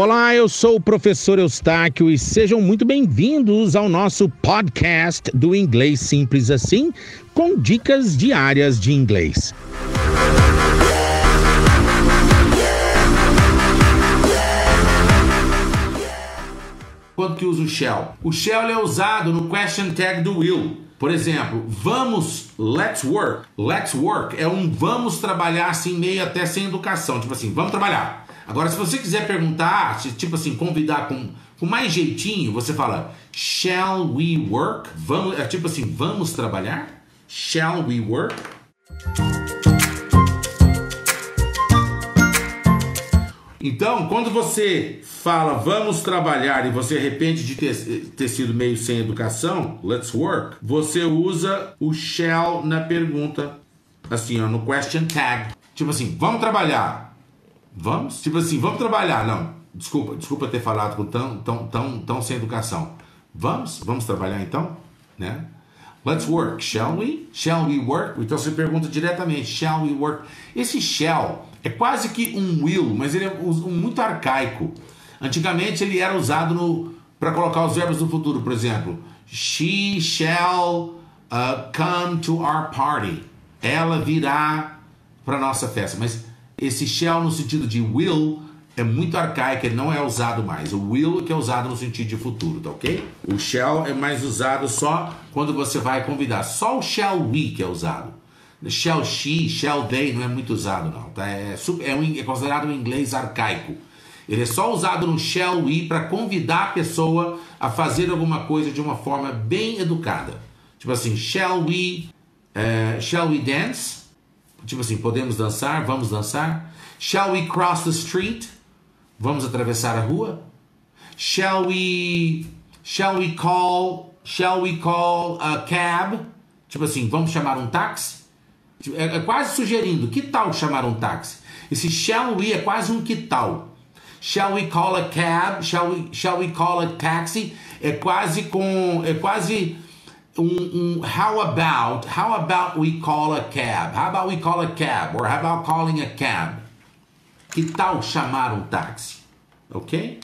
Olá, eu sou o professor Eustáquio e sejam muito bem-vindos ao nosso podcast do Inglês Simples Assim, com dicas diárias de inglês. Quando que usa o shall? O shall é usado no question tag do will. Por exemplo, vamos, let's work. Let's work é um vamos trabalhar assim, meio até sem educação. Tipo assim, vamos trabalhar. Agora, se você quiser perguntar, tipo assim, convidar com, com mais jeitinho, você fala, shall we work? Vamos, é tipo assim, vamos trabalhar? Shall we work? Então, quando você fala vamos trabalhar e você arrepende de ter, ter sido meio sem educação, let's work, você usa o shall na pergunta, assim, ó, no question tag. Tipo assim, vamos trabalhar. Vamos? Tipo assim, vamos trabalhar. Não, desculpa, desculpa ter falado com tão, tão, tão, tão sem educação. Vamos? Vamos trabalhar então? Né? Let's work, shall we? Shall we work? Então você pergunta diretamente, shall we work? Esse shall é quase que um will, mas ele é muito arcaico. Antigamente ele era usado para colocar os verbos no futuro, por exemplo, she shall uh, come to our party. Ela virá para nossa festa. Mas esse shall no sentido de will é muito arcaico, ele não é usado mais. O will que é usado no sentido de futuro, tá ok? O shall é mais usado só quando você vai convidar. Só o shall we que é usado. Shall she, shall they não é muito usado, não. Tá? É, é, um, é considerado um inglês arcaico. Ele é só usado no shall we para convidar a pessoa a fazer alguma coisa de uma forma bem educada. Tipo assim, shall we, uh, shall we dance? Tipo assim, podemos dançar, vamos dançar. Shall we cross the street? Vamos atravessar a rua? Shall we, shall we call, shall we call a cab? Tipo assim, vamos chamar um táxi? É, é quase sugerindo, que tal chamar um táxi? Esse shall we é quase um que tal. Shall we call a cab? Shall we, shall we call a taxi? É quase com. É quase um, um, how about how about we call a cab? How about we call a cab? Or how about calling a cab? Que tal chamar um táxi? Ok?